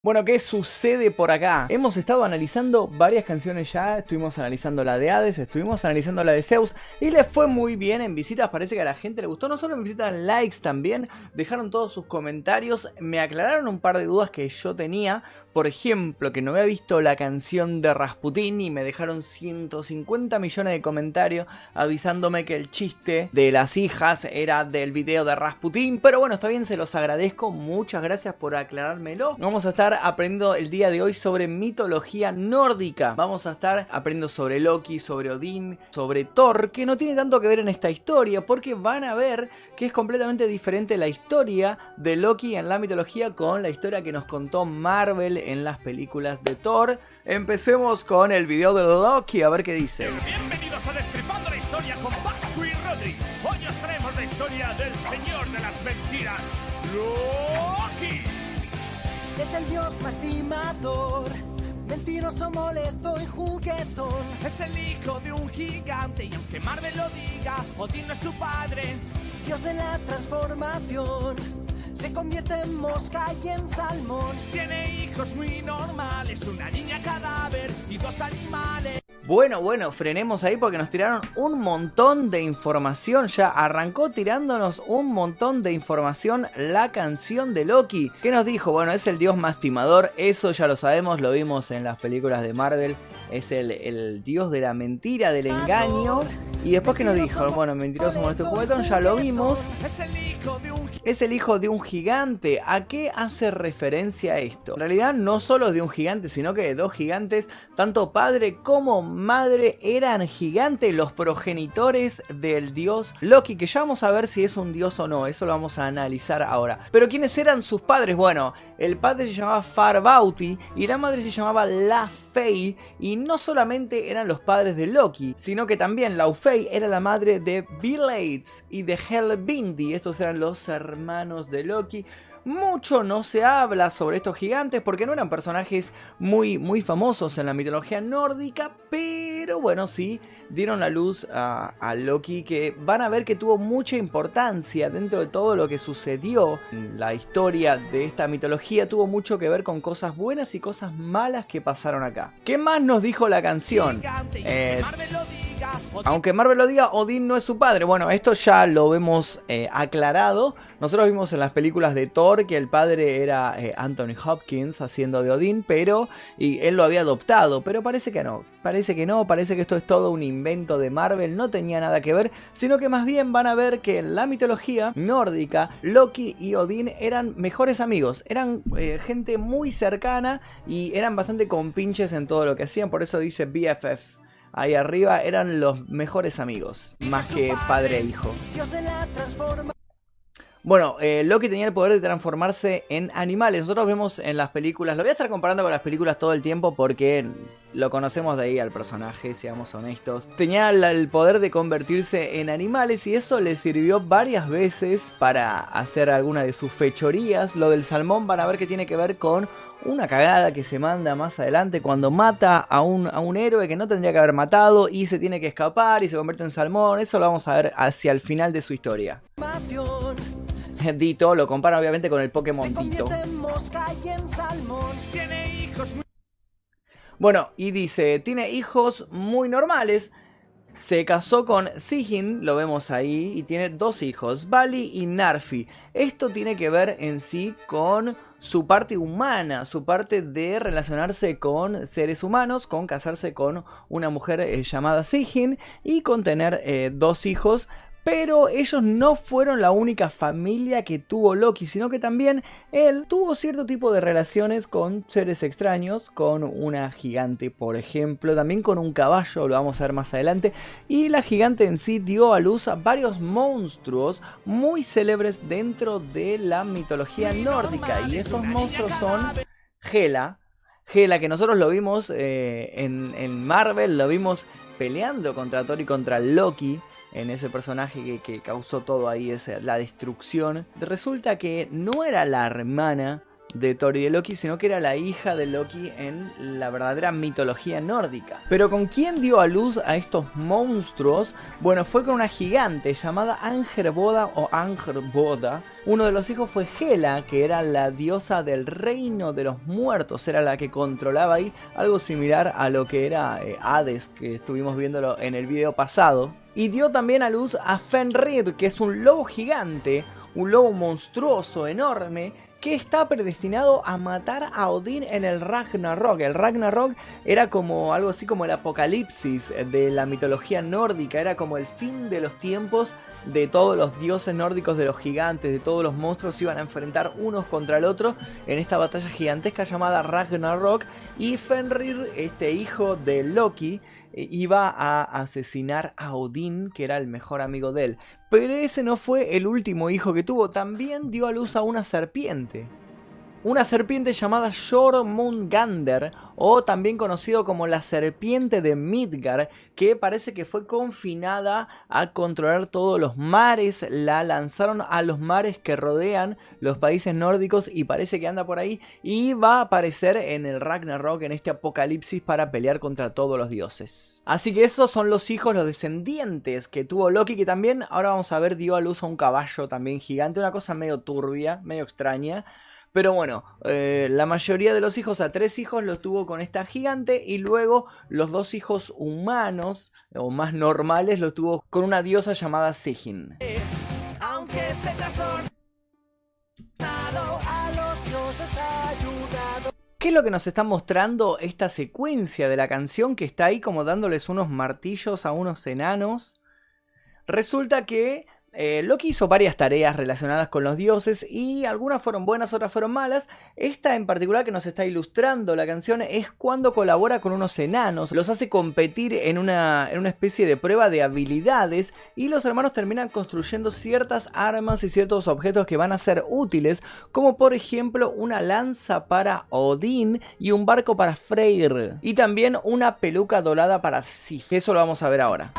Bueno, ¿qué sucede por acá? Hemos estado analizando varias canciones ya, estuvimos analizando la de Hades, estuvimos analizando la de Zeus y les fue muy bien en visitas, parece que a la gente le gustó, no solo en visitas, likes también, dejaron todos sus comentarios, me aclararon un par de dudas que yo tenía, por ejemplo, que no había visto la canción de Rasputin y me dejaron 150 millones de comentarios avisándome que el chiste de las hijas era del video de Rasputin, pero bueno, está bien, se los agradezco, muchas gracias por aclarármelo. Vamos a estar aprendiendo el día de hoy sobre mitología nórdica. Vamos a estar aprendiendo sobre Loki, sobre Odín, sobre Thor, que no tiene tanto que ver en esta historia, porque van a ver que es completamente diferente la historia de Loki en la mitología con la historia que nos contó Marvel en las películas de Thor. Empecemos con el video de Loki, a ver qué dice. Bienvenidos a Destripando la Historia con Vasco y. Hoy os traemos la historia del Señor de las Mentiras, Loki. Es el dios más timador, mentiroso, molesto y juguetón. Es el hijo de un gigante y aunque Marvel lo diga, Odín no es su padre. Dios de la transformación, se convierte en mosca y en salmón. Tiene hijos muy normales, una niña cadáver y dos animales. Bueno, bueno, frenemos ahí porque nos tiraron un montón de información. Ya arrancó tirándonos un montón de información la canción de Loki. ¿Qué nos dijo? Bueno, es el dios más timador. Eso ya lo sabemos, lo vimos en las películas de Marvel. Es el, dios de la mentira, del engaño. Y después que nos dijo, bueno, mentiroso como este juguetón, ya lo vimos. Es el hijo de un Es el hijo de un gigante. ¿A qué hace referencia esto? En realidad no solo de un gigante, sino que de dos gigantes, tanto padre como madre, eran gigantes los progenitores del dios Loki, que ya vamos a ver si es un dios o no, eso lo vamos a analizar ahora. Pero ¿quiénes eran sus padres? Bueno, el padre se llamaba Farbauti y la madre se llamaba Laufey, y no solamente eran los padres de Loki, sino que también Laufey era la madre de Blades y de Helbindi, estos eran los hermanos de Loki. Mucho no se habla sobre estos gigantes porque no eran personajes muy, muy famosos en la mitología nórdica, pero bueno, sí dieron la luz a, a Loki que van a ver que tuvo mucha importancia dentro de todo lo que sucedió. La historia de esta mitología tuvo mucho que ver con cosas buenas y cosas malas que pasaron acá. ¿Qué más nos dijo la canción? Eh, aunque Marvel lo diga, Odín no es su padre. Bueno, esto ya lo vemos eh, aclarado. Nosotros vimos en las películas de Thor que el padre era eh, Anthony Hopkins haciendo de Odín, pero y él lo había adoptado, pero parece que no. Parece que no, parece que esto es todo un invento de Marvel, no tenía nada que ver, sino que más bien van a ver que en la mitología nórdica, Loki y Odín eran mejores amigos, eran eh, gente muy cercana y eran bastante compinches en todo lo que hacían, por eso dice BFF ahí arriba eran los mejores amigos, más que padre e hijo. Bueno, eh, Loki tenía el poder de transformarse en animales. Nosotros vemos en las películas, lo voy a estar comparando con las películas todo el tiempo porque lo conocemos de ahí al personaje, seamos honestos. Tenía el poder de convertirse en animales y eso le sirvió varias veces para hacer alguna de sus fechorías. Lo del salmón van a ver que tiene que ver con una cagada que se manda más adelante cuando mata a un, a un héroe que no tendría que haber matado y se tiene que escapar y se convierte en salmón. Eso lo vamos a ver hacia el final de su historia. Dito lo compara obviamente con el Pokémon Se Dito. convierte en mosca y en salmón. tiene hijos muy Bueno, y dice, tiene hijos muy normales. Se casó con Sigyn, lo vemos ahí, y tiene dos hijos, Bali y Narfi. Esto tiene que ver en sí con su parte humana, su parte de relacionarse con seres humanos, con casarse con una mujer eh, llamada Sigyn y con tener eh, dos hijos. Pero ellos no fueron la única familia que tuvo Loki, sino que también él tuvo cierto tipo de relaciones con seres extraños, con una gigante, por ejemplo, también con un caballo, lo vamos a ver más adelante. Y la gigante en sí dio a luz a varios monstruos muy célebres dentro de la mitología nórdica. Y esos monstruos son Hela. Hela, que nosotros lo vimos eh, en, en Marvel, lo vimos peleando contra Thor y contra Loki en ese personaje que, causó todo ahí, esa, la destrucción. Resulta que no era la hermana de Thor y de Loki, sino que era la hija de Loki en la verdadera mitología nórdica. Pero ¿con quién dio a luz a estos monstruos? Bueno, fue con una gigante llamada Angerboda o Angerboda. Uno de los hijos fue Hela, que era la diosa del reino de los muertos, era la que controlaba ahí, algo similar a lo que era eh, Hades, que estuvimos viéndolo en el video pasado. Y dio también a luz a Fenrir, que es un lobo gigante, un lobo monstruoso, enorme, que está predestinado a matar a Odín en el Ragnarok. El Ragnarok era como algo así como el apocalipsis de la mitología nórdica, era como el fin de los tiempos de todos los dioses nórdicos, de los gigantes, de todos los monstruos iban a enfrentar unos contra el otro en esta batalla gigantesca llamada Ragnarok y Fenrir, este hijo de Loki, iba a asesinar a Odín, que era el mejor amigo de él. Pero ese no fue el último hijo que tuvo, también dio a luz a una serpiente una serpiente llamada Jormungandr, o también conocido como la serpiente de Midgar, que parece que fue confinada a controlar todos los mares, la lanzaron a los mares que rodean los países nórdicos y parece que anda por ahí y va a aparecer en el Ragnarok, en este apocalipsis, para pelear contra todos los dioses. Así que esos son los hijos, los descendientes que tuvo Loki, que también ahora vamos a ver dio a luz a un caballo también gigante, una cosa medio turbia, medio extraña. Pero bueno, eh, la mayoría de los hijos, a tres hijos, los tuvo con esta gigante y luego los dos hijos humanos o más normales los tuvo con una diosa llamada Sigyn. ¿Qué es lo que nos está mostrando esta secuencia de la canción que está ahí como dándoles unos martillos a unos enanos? Resulta que eh, Loki hizo varias tareas relacionadas con los dioses y algunas fueron buenas, otras fueron malas. Esta en particular que nos está ilustrando la canción es cuando colabora con unos enanos, los hace competir en una, en una especie de prueba de habilidades y los hermanos terminan construyendo ciertas armas y ciertos objetos que van a ser útiles, como por ejemplo una lanza para Odín y un barco para Freyr, y también una peluca dorada para Sif. Eso lo vamos a ver ahora.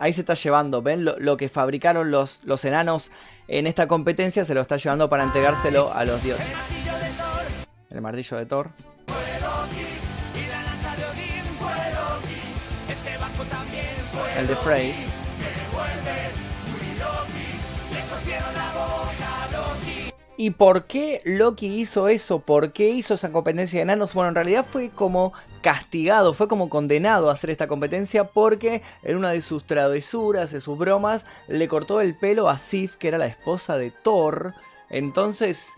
Ahí se está llevando, ¿ven? Lo, que fabricaron los, los enanos en esta competencia se lo está llevando para entregárselo a los dioses. El martillo de Thor. El de Frey. ¿Y por qué Loki hizo eso? ¿Por qué hizo esa competencia de enanos? Bueno, en realidad fue como castigado, fue como condenado a hacer esta competencia porque en una de sus travesuras, de sus bromas, le cortó el pelo a Sif, que era la esposa de Thor. Entonces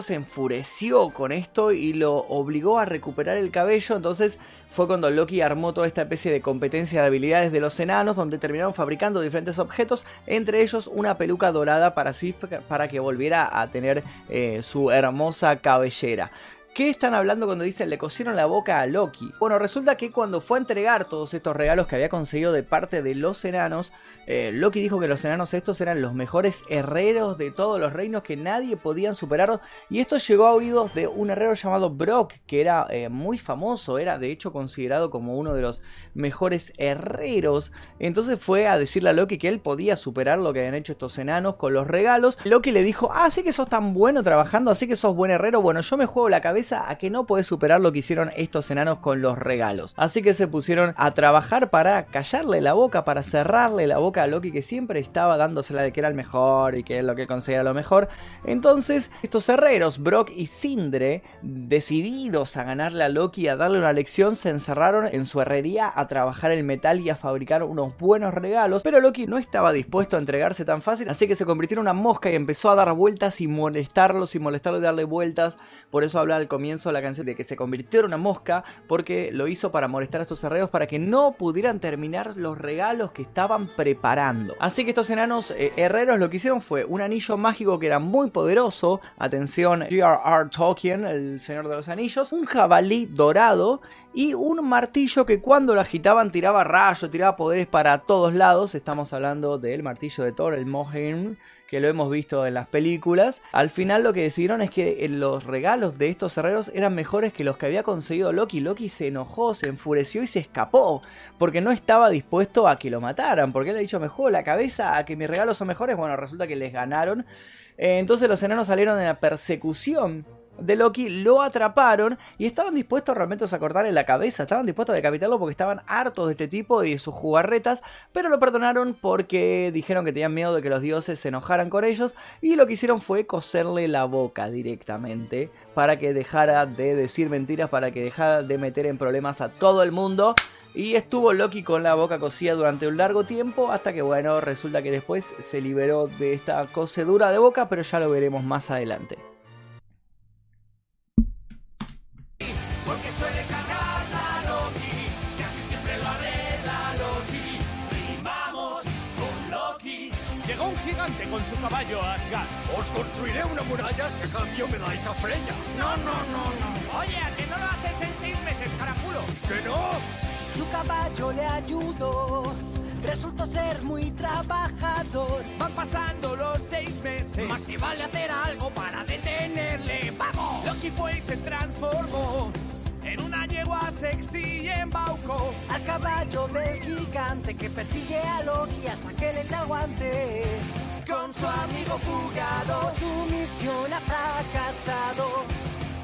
Se enfureció con esto y lo obligó a recuperar el cabello. Entonces fue cuando Loki armó toda esta especie de competencia de habilidades de los enanos, donde terminaron fabricando diferentes objetos, entre ellos una peluca dorada para Sif para que volviera a tener eh, su hermosa cabellera. ¿Qué están hablando cuando dicen le cosieron la boca a Loki? Bueno, resulta que cuando fue a entregar todos estos regalos que había conseguido de parte de los enanos, eh, Loki dijo que los enanos estos eran los mejores herreros de todos los reinos que nadie podían superar. Y esto llegó a oídos de un herrero llamado Brock, que era eh, muy famoso, era de hecho considerado como uno de los mejores herreros. Entonces fue a decirle a Loki que él podía superar lo que habían hecho estos enanos con los regalos. Loki le dijo, ah, sí que sos tan bueno trabajando, así que sos buen herrero, bueno, yo me juego la cabeza a que no puede superar lo que hicieron estos enanos con los regalos. Así que se pusieron a trabajar para callarle la boca, para cerrarle la boca a Loki que siempre estaba dándosela de que era el mejor y que es lo que conseguía lo mejor. Entonces estos herreros, Brock y Sindre, decididos a ganarle a Loki y a darle una lección, se encerraron en su herrería a trabajar el metal y a fabricar unos buenos regalos. Pero Loki no estaba dispuesto a entregarse tan fácil, así que se convirtió en una mosca y empezó a dar vueltas y molestarlos y molestarlos y darle vueltas. Por eso habla comienzo la canción de que se convirtió en una mosca porque lo hizo para molestar a estos herreros para que no pudieran terminar los regalos que estaban preparando. Así que estos enanos eh, herreros lo que hicieron fue un anillo mágico que era muy poderoso, atención G.R.R. Tolkien, el Señor de los Anillos, un jabalí dorado y un martillo que cuando lo agitaban tiraba rayos, tiraba poderes para todos lados. Estamos hablando del martillo de Thor, el Moheim, que lo hemos visto en las películas. Al final lo que decidieron es que los regalos de estos herreros eran mejores que los que había conseguido Loki. Loki se enojó, se enfureció y se escapó, porque no estaba dispuesto a que lo mataran, porque él ha dicho, mejor la cabeza a que mis regalos son mejores. Bueno, resulta que les ganaron. Eh, entonces los enanos salieron en la persecución de Loki lo atraparon y estaban dispuestos realmente a cortarle la cabeza, estaban dispuestos a decapitarlo porque estaban hartos de este tipo y de sus jugarretas, pero lo perdonaron porque dijeron que tenían miedo de que los dioses se enojaran con ellos y lo que hicieron fue coserle la boca directamente para que dejara de decir mentiras, para que dejara de meter en problemas a todo el mundo. Y estuvo Loki con la boca cosida durante un largo tiempo hasta que bueno, resulta que después se liberó de esta cocedura de boca, pero ya lo veremos más adelante. Su caballo a Asgard. Os construiré una muralla si a cambio me dais a Freya. No, no, no, no. Oye, ¿a que no lo haces en seis meses, caraculo? ¡Que no! Su caballo le ayudó. Resultó ser muy trabajador. Van pasando los seis meses. Más que vale hacer algo para detenerle. ¡Vamos! Loki fue y se transformó en una yegua sexy y embaucó al caballo del gigante que persigue a Loki hasta que le echa el guante. Con su amigo fugado, su misión ha fracasado.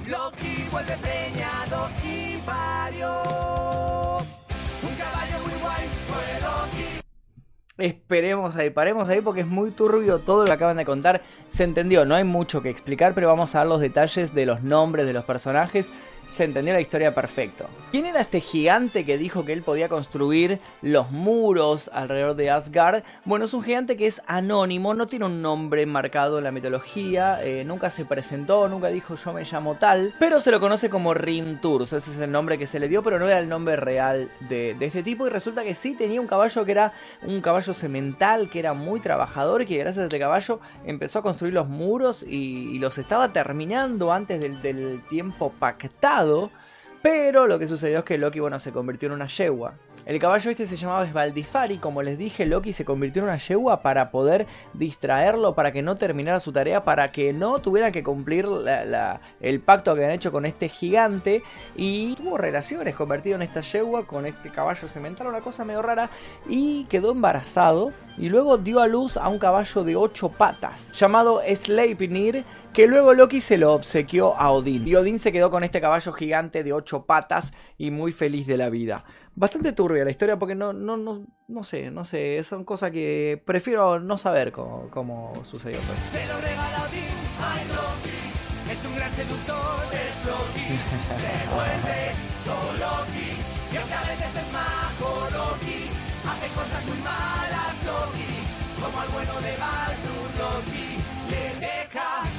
Loki vuelve preñado y parió. Un caballo muy guay fue Loki. Esperemos ahí, paremos ahí porque es muy turbio todo lo que acaban de contar. Se entendió, no hay mucho que explicar, pero vamos a dar los detalles de los nombres de los personajes se entendió la historia perfecto. ¿Quién era este gigante que dijo que él podía construir los muros alrededor de Asgard? Bueno, es un gigante que es anónimo, no tiene un nombre marcado en la mitología, eh, nunca se presentó, nunca dijo yo me llamo tal, pero se lo conoce como Rintours, ese es el nombre que se le dio, pero no era el nombre real de, este tipo y resulta que sí tenía un caballo que era un caballo semental, que era muy trabajador y que gracias a este caballo empezó a construir los muros y, los estaba terminando antes del, del tiempo pactado pero lo que sucedió es que Loki, bueno, se convirtió en una yegua. El caballo este se llamaba Svaldifari, como les dije, Loki se convirtió en una yegua para poder distraerlo, para que no terminara su tarea, para que no tuviera que cumplir el pacto que habían hecho con este gigante. Y tuvo relaciones convertido en esta yegua con este caballo semental, una cosa medio rara, y quedó embarazado. Y luego dio a luz a un caballo de ocho patas, llamado Sleipnir, que luego Loki se lo obsequió a Odín. Y Odín se quedó con este caballo gigante de ocho patas y muy feliz de la vida. Bastante turbia la historia porque no, no, no, no sé, no sé, son cosas que prefiero no saber cómo, cómo sucedió. Se lo regala Odín, ay Loki, es un gran seductor, es Loki, devuelve todo Loki, y aunque a veces es majo Loki, hace cosas muy malas Loki, como al bueno de Baldur Loki, le deja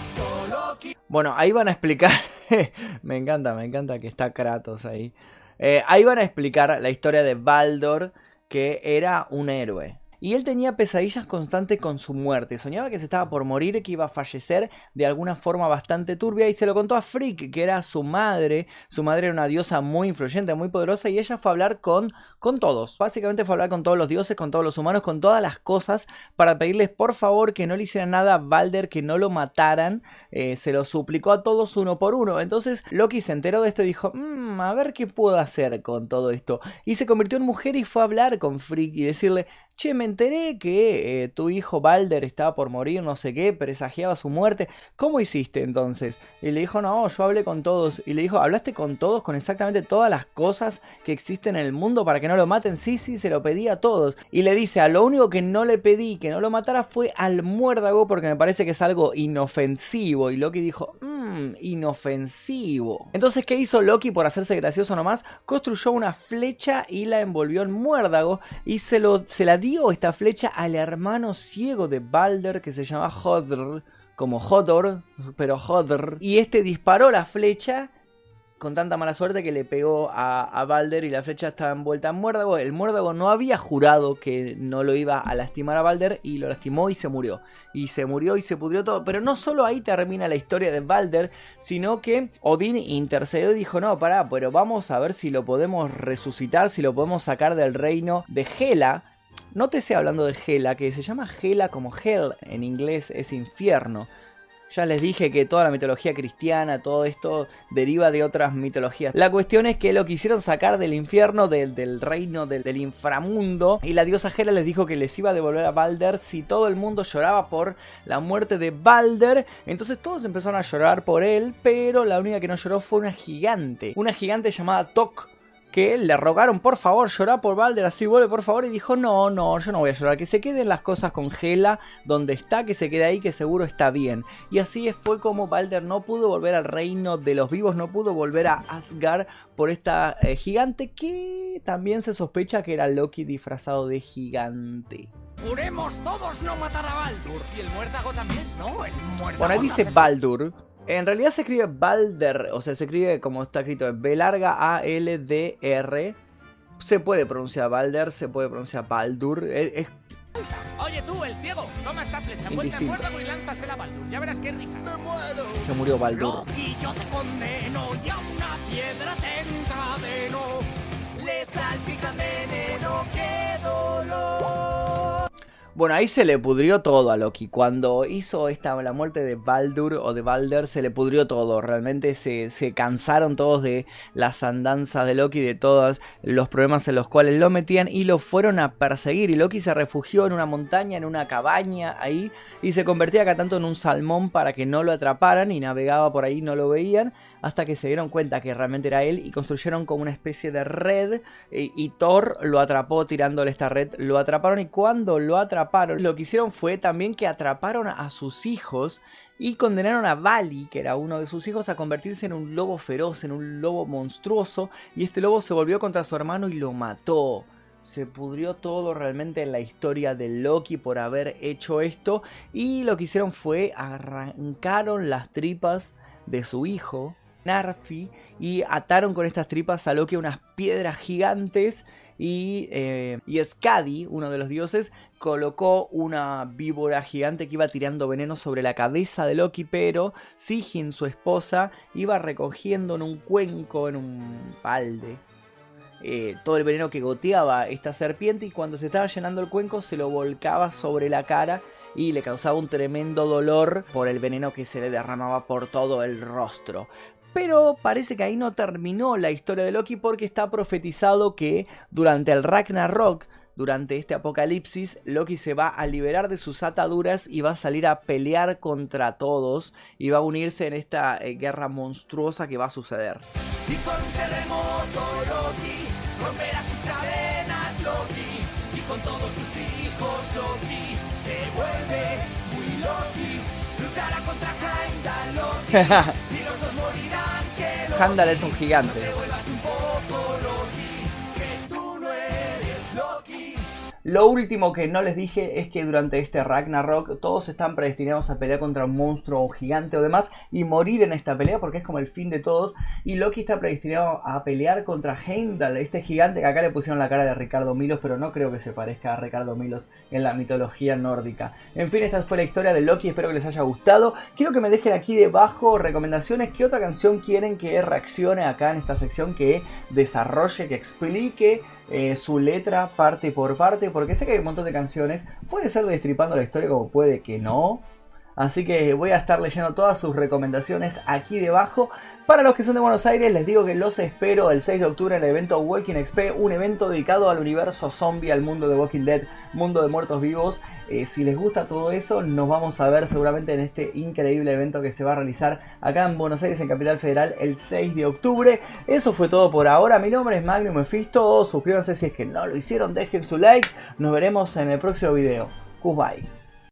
bueno, ahí van a explicar. me encanta, me encanta que está Kratos ahí. Eh, ahí van a explicar la historia de Baldor, que era un héroe. Y él tenía pesadillas constantes con su muerte. Soñaba que se estaba por morir, que iba a fallecer de alguna forma bastante turbia. Y se lo contó a Frick, que era su madre. Su madre era una diosa muy influyente, muy poderosa. Y ella fue a hablar con, con todos. Básicamente fue a hablar con todos los dioses, con todos los humanos, con todas las cosas. Para pedirles por favor que no le hicieran nada a Balder, que no lo mataran. Eh, se lo suplicó a todos uno por uno. Entonces Loki se enteró de esto y dijo: mmm, A ver qué puedo hacer con todo esto. Y se convirtió en mujer y fue a hablar con Frick y decirle: Che, me enteré que eh, tu hijo Balder estaba por morir, no sé qué, presagiaba su muerte. ¿Cómo hiciste entonces? Y le dijo, no, yo hablé con todos. Y le dijo, ¿hablaste con todos, con exactamente todas las cosas que existen en el mundo para que no lo maten? Sí, sí, se lo pedí a todos. Y le dice, a lo único que no le pedí que no lo matara fue al muérdago porque me parece que es algo inofensivo. Y Loki dijo, mmm, inofensivo. Entonces, ¿qué hizo Loki por hacerse gracioso nomás? Construyó una flecha y la envolvió en muérdago y se, lo, se la dio esta flecha al hermano ciego de Balder que se llama Hodr, como Hodor, pero Hodr. Y este disparó la flecha con tanta mala suerte que le pegó a, a Balder y la flecha estaba envuelta en muérdago. El muérdago no había jurado que no lo iba a lastimar a Balder y lo lastimó y se murió. Y se murió y se pudrió todo. Pero no solo ahí termina la historia de Balder, sino que Odín intercedió y dijo, no, pará, pero vamos a ver si lo podemos resucitar, si lo podemos sacar del reino de Hela. Nótese hablando de Hela, que se llama Hela como Hell en inglés es infierno. Ya les dije que toda la mitología cristiana, todo esto deriva de otras mitologías. La cuestión es que lo quisieron sacar del infierno, del, reino, del, del, inframundo. Y la diosa Hela les dijo que les iba a devolver a Balder si todo el mundo lloraba por la muerte de Balder. Entonces todos empezaron a llorar por él, pero la única que no lloró fue una gigante. Una gigante llamada Tok que le rogaron por favor llorar por Balder, así vuelve por favor y dijo no, no, yo no voy a llorar, que se queden las cosas con Gela donde está, que se quede ahí, que seguro está bien. Y así fue como Balder no pudo volver al reino de los vivos, no pudo volver a Asgard por esta eh, gigante que también se sospecha que era Loki disfrazado de gigante. Juremos todos no matar a Baldur. Y el muérdago también, ¿no? El muérdago Bueno, ahí dice. Baldur. En realidad se escribe Balder, o sea, se escribe como está escrito, B larga A L D R. Se puede pronunciar Balder, se puede pronunciar Baldur. Es, es- Oye tú, el ciego, toma esta flecha, vuelta Indistinto. muérdago y lánzasela a Baldur. Ya verás qué risa. Me muero. se murió Baldur. Loki, yo te condeno y a una piedra te encadeno. Le salpica veneno, qué dolor. Bueno, ahí se le pudrió todo a Loki. Cuando hizo esta, la muerte de Baldur o de Balder, se le pudrió todo. Realmente se, se cansaron todos de las andanzas de Loki, de todos los problemas en los cuales lo metían y lo fueron a perseguir. Y Loki se refugió en una montaña, en una cabaña ahí, y se convertía acá tanto en un salmón para que no lo atraparan y navegaba por ahí, no lo veían hasta que se dieron cuenta que realmente era él y construyeron como una especie de red y, y Thor lo atrapó tirándole esta red, lo atraparon y cuando lo atraparon lo que hicieron fue también que atraparon a sus hijos y condenaron a Bali, que era uno de sus hijos, a convertirse en un lobo feroz, en un lobo monstruoso y este lobo se volvió contra su hermano y lo mató. Se pudrió todo realmente en la historia de Loki por haber hecho esto y lo que hicieron fue arrancaron las tripas de su hijo Narfi y ataron con estas tripas a Loki unas piedras gigantes y, eh, y Skadi, uno de los dioses, colocó una víbora gigante que iba tirando veneno sobre la cabeza de Loki, pero Sigyn, su esposa, iba recogiendo en un cuenco, en un balde, eh, todo el veneno que goteaba esta serpiente y cuando se estaba llenando el cuenco se lo volcaba sobre la cara y le causaba un tremendo dolor por el veneno que se le derramaba por todo el rostro. Pero parece que ahí no terminó la historia de Loki porque está profetizado que durante el Ragnarok, durante este apocalipsis, Loki se va a liberar de sus ataduras y va a salir a pelear contra todos y va a unirse en esta eh, guerra monstruosa que va a suceder. Y con un terremoto Loki romperá sus cadenas Loki. Y con todos sus hijos Loki se vuelve muy Loki. Luchará contra Heimdall Loki Heimdall es un gigante. Lo último que no les dije es que durante este Ragnarok todos están predestinados a pelear contra un monstruo gigante o demás y morir en esta pelea porque es como el fin de todos. Y Loki está predestinado a pelear contra Heimdall, este gigante que acá le pusieron la cara de Ricardo Milos, pero no creo que se parezca a Ricardo Milos en la mitología nórdica. En fin, esta fue la historia de Loki, espero que les haya gustado. Quiero que me dejen aquí debajo recomendaciones, qué otra canción quieren que reaccione acá en esta sección, que desarrolle, que explique eh, su letra parte por parte, porque sé que hay un montón de canciones, puede ser destripando la historia como puede que no. Así que voy a estar leyendo todas sus recomendaciones aquí debajo. Para los que son de Buenos Aires, les digo que los espero el 6 de octubre en el evento Walking XP, un evento dedicado al universo zombie, al mundo de Walking Dead, mundo de muertos vivos. Eh, si les gusta todo eso, nos vamos a ver seguramente en este increíble evento que se va a realizar acá en Buenos Aires, en Capital Federal, el 6 de octubre. Eso fue todo por ahora. Mi nombre es Magnum Mephisto. Suscríbanse si es que no lo hicieron, dejen su like. Nos veremos en el próximo video. Goodbye.